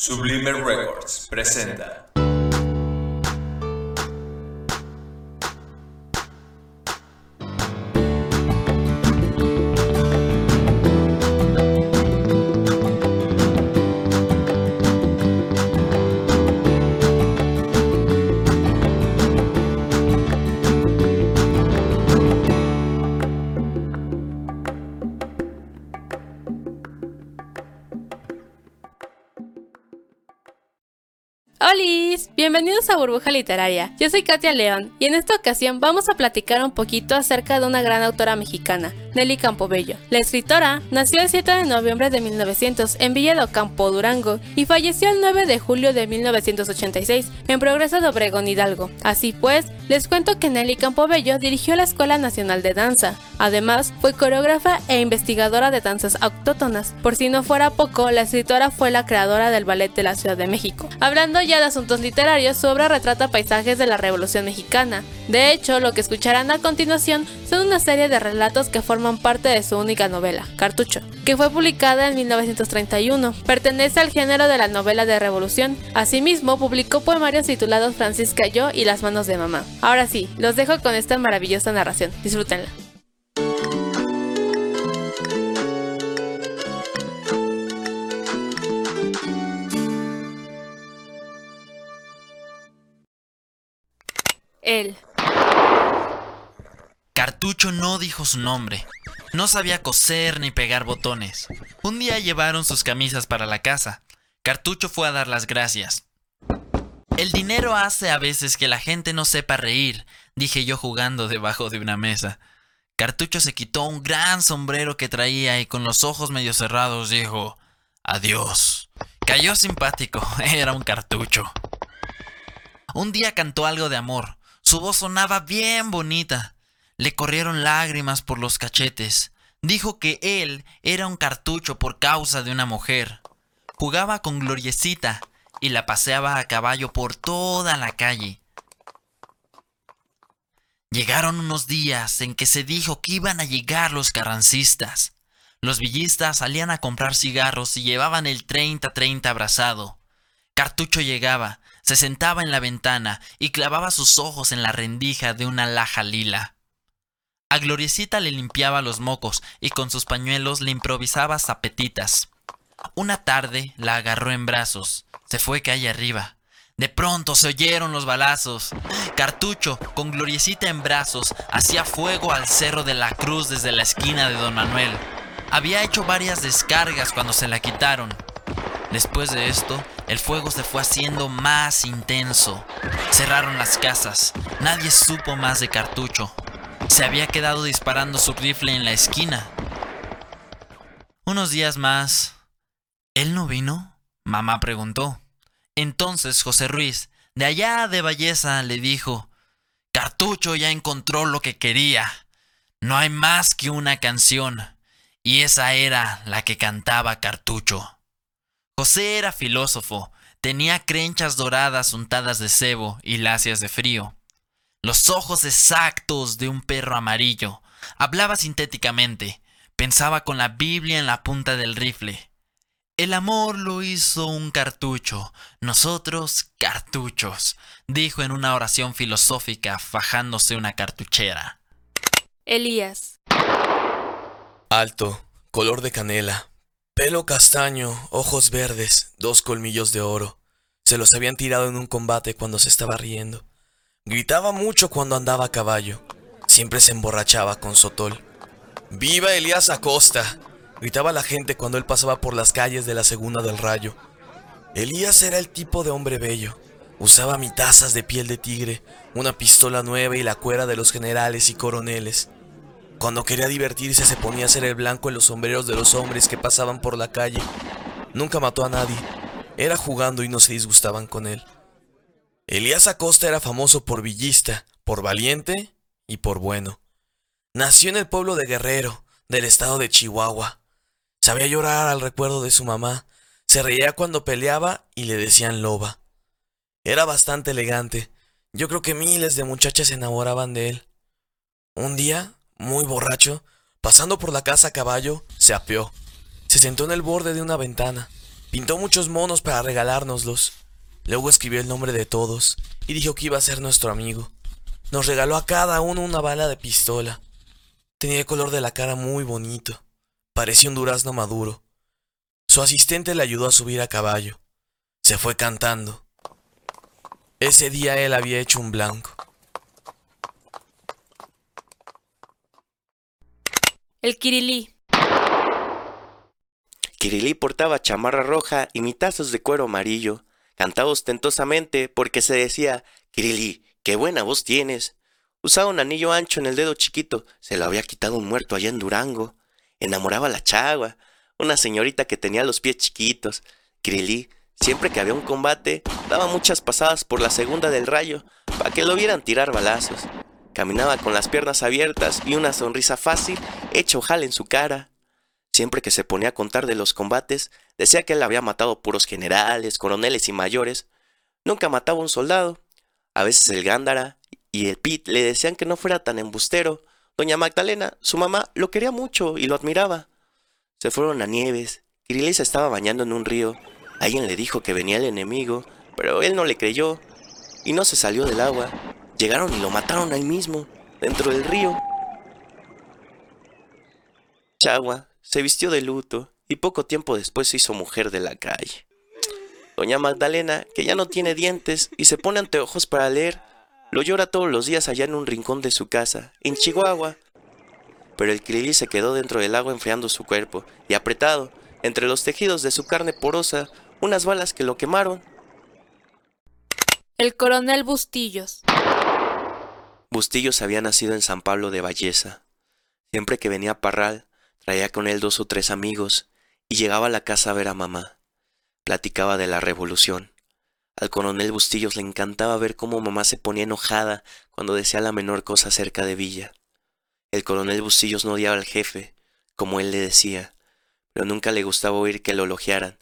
Sublime Records presenta. Bienvenidos a Burbuja Literaria. Yo soy Katia León y en esta ocasión vamos a platicar un poquito acerca de una gran autora mexicana, Nelly Campobello. La escritora nació el 7 de noviembre de 1900 en Villa de Ocampo, Durango, y falleció el 9 de julio de 1986 en Progreso de Obregón Hidalgo. Así pues, les cuento que Nelly Campobello dirigió la Escuela Nacional de Danza. Además, fue coreógrafa e investigadora de danzas autóctonas. Por si no fuera poco, la escritora fue la creadora del Ballet de la Ciudad de México. Hablando ya de asuntos literarios, su obra retrata paisajes de la Revolución Mexicana. De hecho, lo que escucharán a continuación son una serie de relatos que forman parte de su única novela, Cartucho, que fue publicada en 1931. Pertenece al género de la novela de revolución. Asimismo, publicó poemarios titulados Francisca Yo y Las manos de mamá. Ahora sí, los dejo con esta maravillosa narración. Disfrútenla. Él. Cartucho no dijo su nombre. No sabía coser ni pegar botones. Un día llevaron sus camisas para la casa. Cartucho fue a dar las gracias. El dinero hace a veces que la gente no sepa reír, dije yo jugando debajo de una mesa. Cartucho se quitó un gran sombrero que traía y con los ojos medio cerrados dijo, Adiós. Cayó simpático, era un cartucho. Un día cantó algo de amor. Su voz sonaba bien bonita. Le corrieron lágrimas por los cachetes. Dijo que él era un cartucho por causa de una mujer. Jugaba con Gloriecita y la paseaba a caballo por toda la calle. Llegaron unos días en que se dijo que iban a llegar los carrancistas. Los villistas salían a comprar cigarros y llevaban el 30-30 abrazado. Cartucho llegaba, se sentaba en la ventana y clavaba sus ojos en la rendija de una laja lila. A Gloriecita le limpiaba los mocos y con sus pañuelos le improvisaba zapetitas. Una tarde la agarró en brazos, se fue calle arriba. De pronto se oyeron los balazos. Cartucho, con Gloriecita en brazos, hacía fuego al cerro de la cruz desde la esquina de Don Manuel. Había hecho varias descargas cuando se la quitaron. Después de esto, el fuego se fue haciendo más intenso. Cerraron las casas. Nadie supo más de Cartucho. Se había quedado disparando su rifle en la esquina. Unos días más... ¿Él no vino? Mamá preguntó. Entonces José Ruiz, de allá de Belleza, le dijo, Cartucho ya encontró lo que quería. No hay más que una canción. Y esa era la que cantaba Cartucho. José era filósofo, tenía crenchas doradas untadas de cebo y lacias de frío los ojos exactos de un perro amarillo. Hablaba sintéticamente, pensaba con la Biblia en la punta del rifle. El amor lo hizo un cartucho, nosotros cartuchos, dijo en una oración filosófica fajándose una cartuchera. Elías. Alto, color de canela, pelo castaño, ojos verdes, dos colmillos de oro. Se los habían tirado en un combate cuando se estaba riendo. Gritaba mucho cuando andaba a caballo. Siempre se emborrachaba con Sotol. ¡Viva Elías Acosta! Gritaba la gente cuando él pasaba por las calles de la Segunda del Rayo. Elías era el tipo de hombre bello. Usaba mitazas de piel de tigre, una pistola nueva y la cuera de los generales y coroneles. Cuando quería divertirse se ponía a hacer el blanco en los sombreros de los hombres que pasaban por la calle. Nunca mató a nadie. Era jugando y no se disgustaban con él. Elías Acosta era famoso por villista, por valiente y por bueno. Nació en el pueblo de Guerrero, del estado de Chihuahua. Sabía llorar al recuerdo de su mamá, se reía cuando peleaba y le decían loba. Era bastante elegante. Yo creo que miles de muchachas se enamoraban de él. Un día, muy borracho, pasando por la casa a caballo, se apeó. Se sentó en el borde de una ventana. Pintó muchos monos para regalárnoslos. Luego escribió el nombre de todos y dijo que iba a ser nuestro amigo. Nos regaló a cada uno una bala de pistola. Tenía el color de la cara muy bonito. Parecía un durazno maduro. Su asistente le ayudó a subir a caballo. Se fue cantando. Ese día él había hecho un blanco. El Kirilí. Kirilí portaba chamarra roja y mitazos de cuero amarillo. Cantaba ostentosamente porque se decía, Kirilí, qué buena voz tienes. Usaba un anillo ancho en el dedo chiquito, se lo había quitado un muerto allá en Durango. Enamoraba a la chagua, una señorita que tenía los pies chiquitos. Kirilí, siempre que había un combate, daba muchas pasadas por la segunda del rayo, para que lo vieran tirar balazos. Caminaba con las piernas abiertas y una sonrisa fácil hecha ojal en su cara. Siempre que se ponía a contar de los combates, decía que él había matado puros generales, coroneles y mayores. Nunca mataba un soldado. A veces el Gándara y el Pit le decían que no fuera tan embustero. Doña Magdalena, su mamá, lo quería mucho y lo admiraba. Se fueron a Nieves. Kirilis se estaba bañando en un río. Alguien le dijo que venía el enemigo, pero él no le creyó y no se salió del agua. Llegaron y lo mataron ahí mismo, dentro del río. Chagua se vistió de luto y poco tiempo después se hizo mujer de la calle. Doña Magdalena, que ya no tiene dientes y se pone anteojos para leer, lo llora todos los días allá en un rincón de su casa, en Chihuahua. Pero el Krilli se quedó dentro del agua enfriando su cuerpo y apretado, entre los tejidos de su carne porosa, unas balas que lo quemaron. El coronel Bustillos. Bustillos había nacido en San Pablo de Valleza. Siempre que venía a Parral, traía con él dos o tres amigos y llegaba a la casa a ver a mamá. Platicaba de la revolución. Al coronel Bustillos le encantaba ver cómo mamá se ponía enojada cuando decía la menor cosa acerca de Villa. El coronel Bustillos no odiaba al jefe, como él le decía, pero nunca le gustaba oír que lo elogiaran.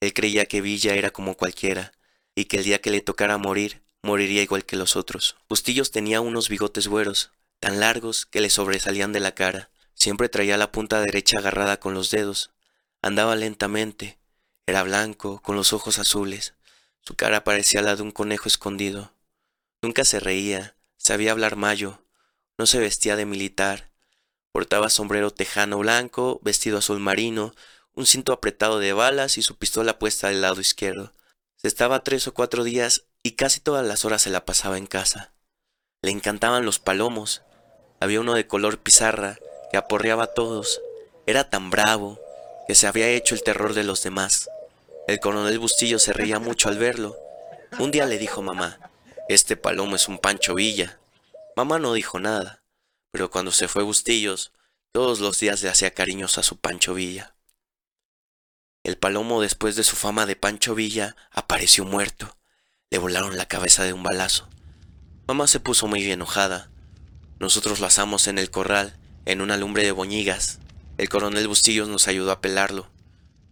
Él creía que Villa era como cualquiera, y que el día que le tocara morir, moriría igual que los otros. Bustillos tenía unos bigotes güeros, tan largos que le sobresalían de la cara. Siempre traía la punta derecha agarrada con los dedos. Andaba lentamente. Era blanco, con los ojos azules. Su cara parecía la de un conejo escondido. Nunca se reía, sabía hablar mayo, no se vestía de militar. Portaba sombrero tejano blanco, vestido azul marino, un cinto apretado de balas y su pistola puesta del lado izquierdo. Se estaba tres o cuatro días y casi todas las horas se la pasaba en casa. Le encantaban los palomos. Había uno de color pizarra que aporreaba a todos. Era tan bravo que se había hecho el terror de los demás. El coronel Bustillo se reía mucho al verlo. Un día le dijo mamá, este palomo es un Pancho Villa. Mamá no dijo nada, pero cuando se fue Bustillos, todos los días le hacía cariños a su Pancho Villa. El palomo, después de su fama de Pancho Villa, apareció muerto. Le volaron la cabeza de un balazo. Mamá se puso muy enojada. Nosotros lo asamos en el corral, en una lumbre de boñigas. El coronel Bustillos nos ayudó a pelarlo.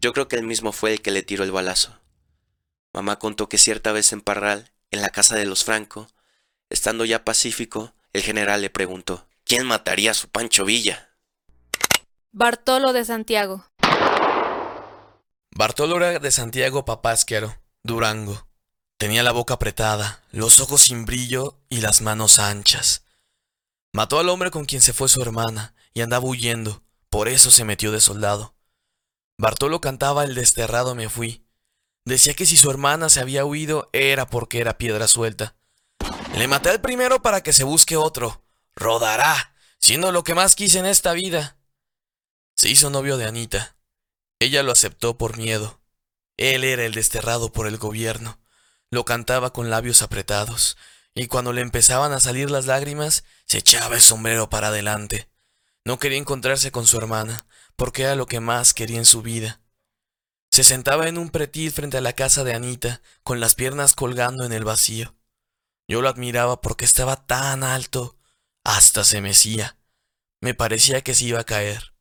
Yo creo que él mismo fue el que le tiró el balazo. Mamá contó que cierta vez en Parral, en la casa de los Franco, estando ya pacífico, el general le preguntó, ¿quién mataría a su Pancho Villa? Bartolo de Santiago. Bartolo era de Santiago Papásquero, Durango. Tenía la boca apretada, los ojos sin brillo y las manos anchas. Mató al hombre con quien se fue su hermana y andaba huyendo, por eso se metió de soldado. Bartolo cantaba el desterrado me fui. Decía que si su hermana se había huido era porque era piedra suelta. Le maté al primero para que se busque otro. Rodará, siendo lo que más quise en esta vida. Se hizo novio de Anita. Ella lo aceptó por miedo. Él era el desterrado por el gobierno. Lo cantaba con labios apretados, y cuando le empezaban a salir las lágrimas, se echaba el sombrero para adelante. No quería encontrarse con su hermana, porque era lo que más quería en su vida. Se sentaba en un pretil frente a la casa de Anita, con las piernas colgando en el vacío. Yo lo admiraba porque estaba tan alto, hasta se mecía. Me parecía que se iba a caer.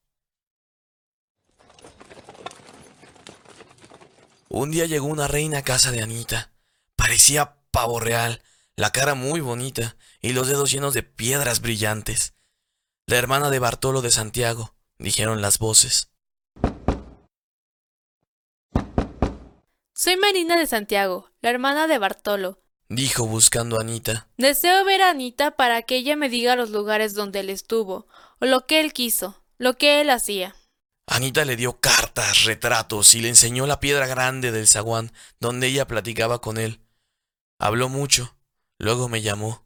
Un día llegó una reina a casa de Anita. Parecía pavo real, la cara muy bonita y los dedos llenos de piedras brillantes. La hermana de Bartolo de Santiago, dijeron las voces. Soy Marina de Santiago, la hermana de Bartolo. Dijo buscando a Anita. Deseo ver a Anita para que ella me diga los lugares donde él estuvo, o lo que él quiso, lo que él hacía. Anita le dio cartas, retratos y le enseñó la piedra grande del zaguán donde ella platicaba con él. Habló mucho. Luego me llamó.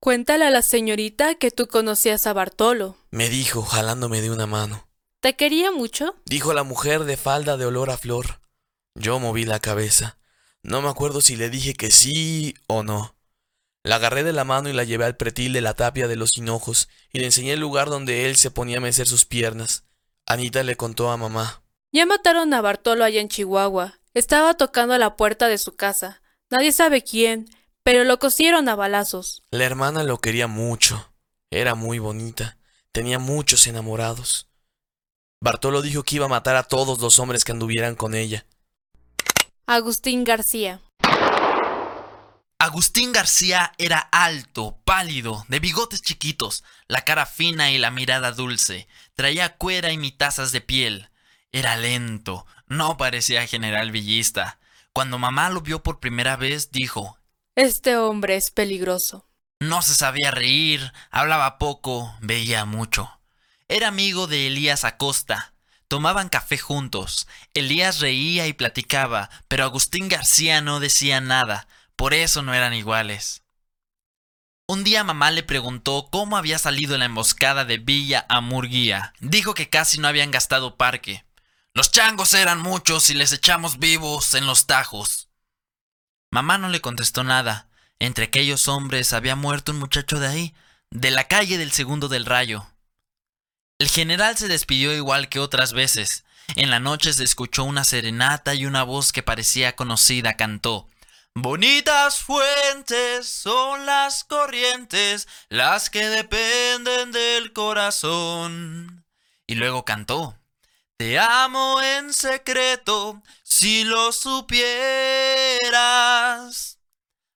Cuéntale a la señorita que tú conocías a Bartolo. Me dijo, jalándome de una mano. ¿Te quería mucho? Dijo la mujer de falda de olor a flor. Yo moví la cabeza. No me acuerdo si le dije que sí o no. La agarré de la mano y la llevé al pretil de la tapia de los hinojos y le enseñé el lugar donde él se ponía a mecer sus piernas. Anita le contó a mamá. Ya mataron a Bartolo allá en Chihuahua. Estaba tocando a la puerta de su casa. Nadie sabe quién, pero lo cosieron a balazos. La hermana lo quería mucho. Era muy bonita. Tenía muchos enamorados. Bartolo dijo que iba a matar a todos los hombres que anduvieran con ella. Agustín García. Agustín García era alto, pálido, de bigotes chiquitos, la cara fina y la mirada dulce. Traía cuera y mitazas de piel. Era lento, no parecía general villista. Cuando mamá lo vio por primera vez, dijo, Este hombre es peligroso. No se sabía reír, hablaba poco, veía mucho. Era amigo de Elías Acosta. Tomaban café juntos. Elías reía y platicaba, pero Agustín García no decía nada, por eso no eran iguales. Un día mamá le preguntó cómo había salido la emboscada de Villa a Murguía. Dijo que casi no habían gastado parque. Los changos eran muchos y les echamos vivos en los tajos. Mamá no le contestó nada. Entre aquellos hombres había muerto un muchacho de ahí, de la calle del segundo del rayo. El general se despidió igual que otras veces. En la noche se escuchó una serenata y una voz que parecía conocida cantó. Bonitas fuentes son las corrientes, las que dependen del corazón. Y luego cantó. Te amo en secreto, si lo supieras.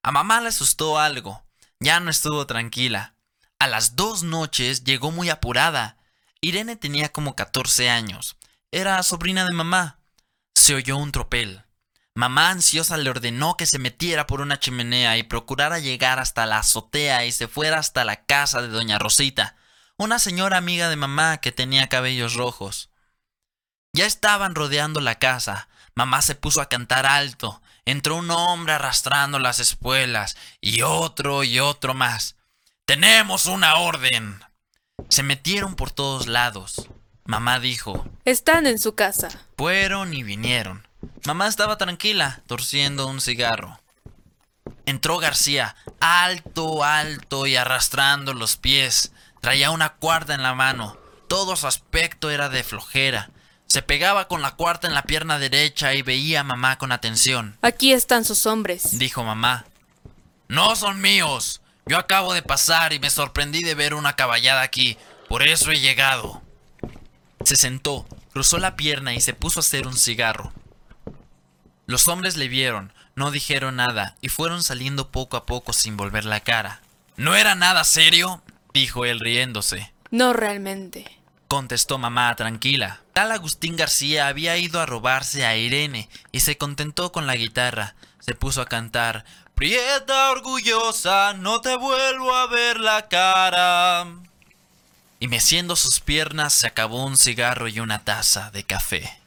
A mamá le asustó algo. Ya no estuvo tranquila. A las dos noches llegó muy apurada. Irene tenía como 14 años. Era sobrina de mamá. Se oyó un tropel. Mamá ansiosa le ordenó que se metiera por una chimenea y procurara llegar hasta la azotea y se fuera hasta la casa de doña Rosita, una señora amiga de mamá que tenía cabellos rojos. Ya estaban rodeando la casa. Mamá se puso a cantar alto. Entró un hombre arrastrando las espuelas y otro y otro más. Tenemos una orden. Se metieron por todos lados. Mamá dijo, Están en su casa. fueron y vinieron. Mamá estaba tranquila, torciendo un cigarro. Entró García, alto, alto y arrastrando los pies. Traía una cuarta en la mano. Todo su aspecto era de flojera. Se pegaba con la cuarta en la pierna derecha y veía a mamá con atención. Aquí están sus hombres. Dijo mamá. No son míos. Yo acabo de pasar y me sorprendí de ver una caballada aquí. Por eso he llegado. Se sentó, cruzó la pierna y se puso a hacer un cigarro. Los hombres le vieron, no dijeron nada y fueron saliendo poco a poco sin volver la cara. ¿No era nada serio? dijo él riéndose. No realmente. Contestó mamá tranquila. Tal Agustín García había ido a robarse a Irene y se contentó con la guitarra. Se puso a cantar Prieta orgullosa, no te vuelvo a ver la cara. Y meciendo sus piernas se acabó un cigarro y una taza de café.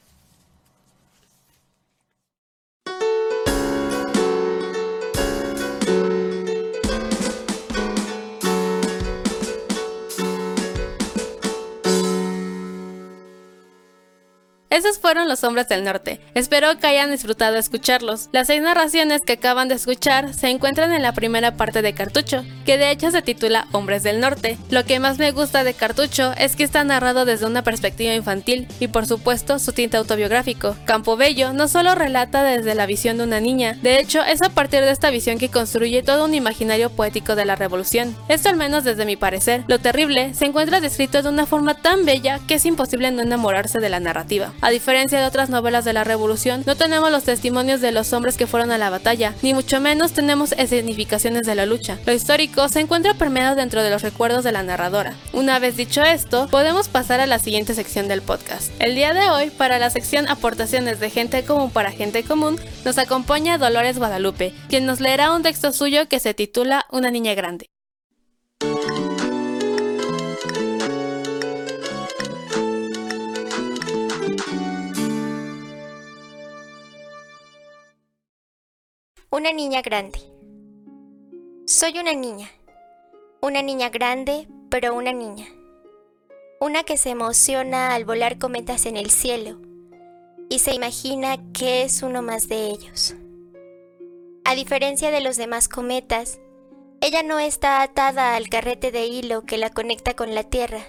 Esos fueron los hombres del norte. Espero que hayan disfrutado escucharlos. Las seis narraciones que acaban de escuchar se encuentran en la primera parte de Cartucho, que de hecho se titula Hombres del Norte. Lo que más me gusta de Cartucho es que está narrado desde una perspectiva infantil y por supuesto su tinte autobiográfico. Campobello no solo relata desde la visión de una niña, de hecho es a partir de esta visión que construye todo un imaginario poético de la revolución. Esto al menos desde mi parecer. Lo terrible se encuentra descrito de una forma tan bella que es imposible no enamorarse de la narrativa. A diferencia de otras novelas de la Revolución, no tenemos los testimonios de los hombres que fueron a la batalla, ni mucho menos tenemos escenificaciones de la lucha. Lo histórico se encuentra permeado dentro de los recuerdos de la narradora. Una vez dicho esto, podemos pasar a la siguiente sección del podcast. El día de hoy, para la sección Aportaciones de gente común para gente común, nos acompaña Dolores Guadalupe, quien nos leerá un texto suyo que se titula Una niña grande. Una niña grande. Soy una niña. Una niña grande, pero una niña. Una que se emociona al volar cometas en el cielo y se imagina que es uno más de ellos. A diferencia de los demás cometas, ella no está atada al carrete de hilo que la conecta con la Tierra,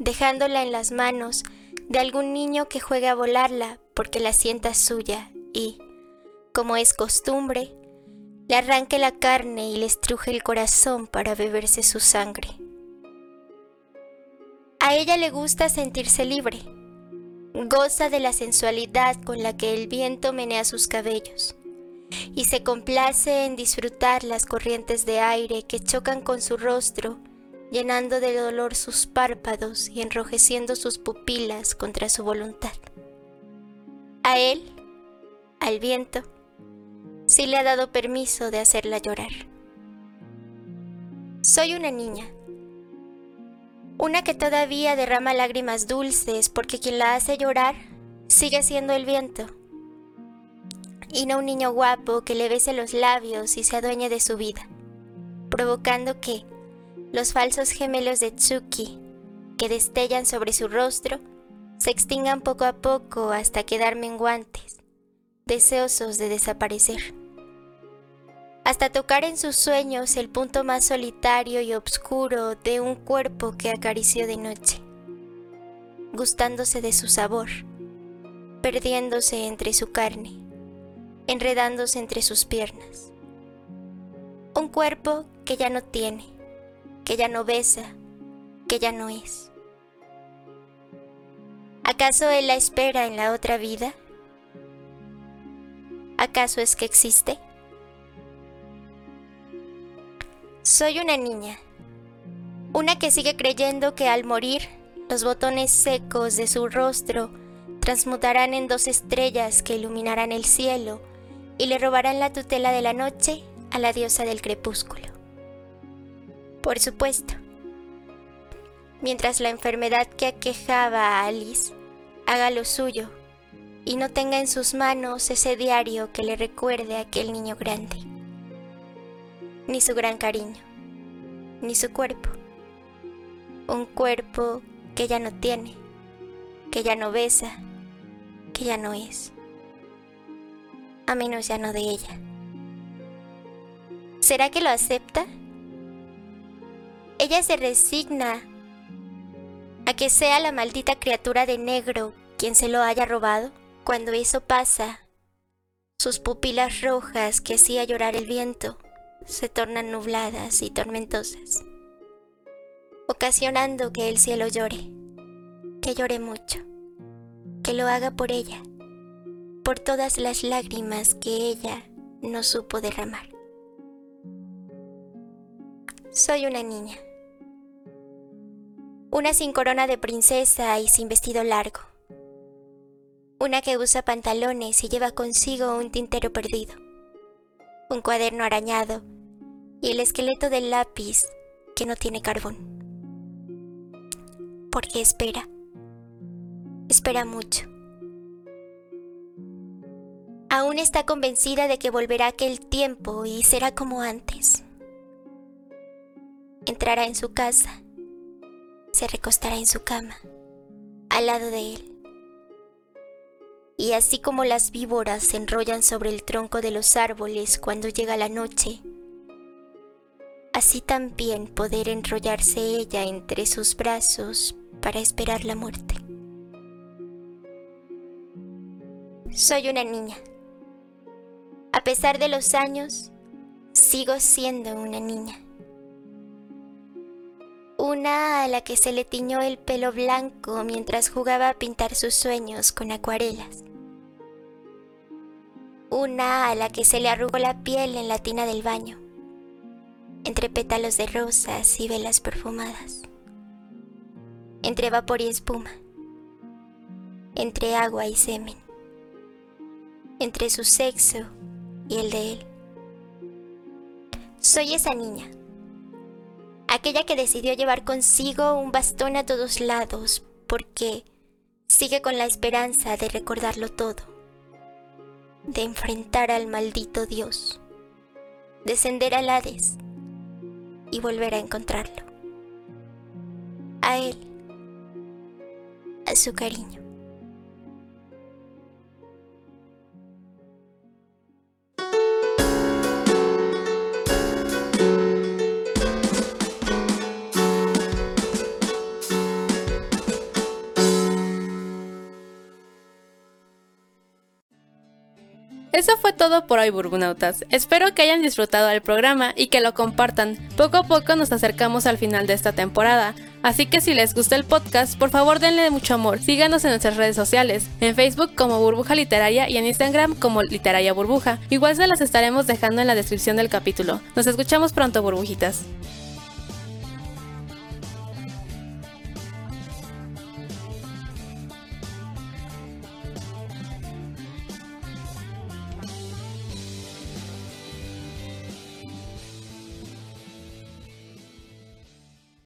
dejándola en las manos de algún niño que juega a volarla porque la sienta suya y, como es costumbre, le arranque la carne y le estruje el corazón para beberse su sangre. A ella le gusta sentirse libre. Goza de la sensualidad con la que el viento menea sus cabellos y se complace en disfrutar las corrientes de aire que chocan con su rostro, llenando de dolor sus párpados y enrojeciendo sus pupilas contra su voluntad. A él, al viento, sí le ha dado permiso de hacerla llorar. Soy una niña, una que todavía derrama lágrimas dulces porque quien la hace llorar sigue siendo el viento, y no un niño guapo que le bese los labios y se adueñe de su vida, provocando que los falsos gemelos de Tsuki que destellan sobre su rostro se extingan poco a poco hasta quedar menguantes, deseosos de desaparecer hasta tocar en sus sueños el punto más solitario y oscuro de un cuerpo que acarició de noche, gustándose de su sabor, perdiéndose entre su carne, enredándose entre sus piernas. Un cuerpo que ya no tiene, que ya no besa, que ya no es. ¿Acaso él la espera en la otra vida? ¿Acaso es que existe? Soy una niña, una que sigue creyendo que al morir los botones secos de su rostro transmutarán en dos estrellas que iluminarán el cielo y le robarán la tutela de la noche a la diosa del crepúsculo. Por supuesto, mientras la enfermedad que aquejaba a Alice haga lo suyo y no tenga en sus manos ese diario que le recuerde a aquel niño grande ni su gran cariño, ni su cuerpo. Un cuerpo que ya no tiene, que ya no besa, que ya no es. A menos ya no de ella. ¿Será que lo acepta? Ella se resigna a que sea la maldita criatura de negro quien se lo haya robado. Cuando eso pasa, sus pupilas rojas que hacía llorar el viento se tornan nubladas y tormentosas, ocasionando que el cielo llore, que llore mucho, que lo haga por ella, por todas las lágrimas que ella no supo derramar. Soy una niña, una sin corona de princesa y sin vestido largo, una que usa pantalones y lleva consigo un tintero perdido un cuaderno arañado y el esqueleto del lápiz que no tiene carbón. Porque espera, espera mucho. Aún está convencida de que volverá aquel tiempo y será como antes. Entrará en su casa, se recostará en su cama, al lado de él y así como las víboras se enrollan sobre el tronco de los árboles cuando llega la noche, así también poder enrollarse ella entre sus brazos para esperar la muerte. Soy una niña. A pesar de los años, sigo siendo una niña. Una a la que se le tiñó el pelo blanco mientras jugaba a pintar sus sueños con acuarelas. Una a la que se le arrugó la piel en la tina del baño, entre pétalos de rosas y velas perfumadas, entre vapor y espuma, entre agua y semen, entre su sexo y el de él. Soy esa niña aquella que decidió llevar consigo un bastón a todos lados porque sigue con la esperanza de recordarlo todo, de enfrentar al maldito Dios, descender al Hades y volver a encontrarlo. A él, a su cariño. Eso fue todo por hoy, Burbunautas. Espero que hayan disfrutado el programa y que lo compartan. Poco a poco nos acercamos al final de esta temporada. Así que si les gusta el podcast, por favor denle mucho amor. Síganos en nuestras redes sociales, en Facebook como Burbuja Literaria y en Instagram como Literaria Burbuja. Igual se las estaremos dejando en la descripción del capítulo. Nos escuchamos pronto, burbujitas.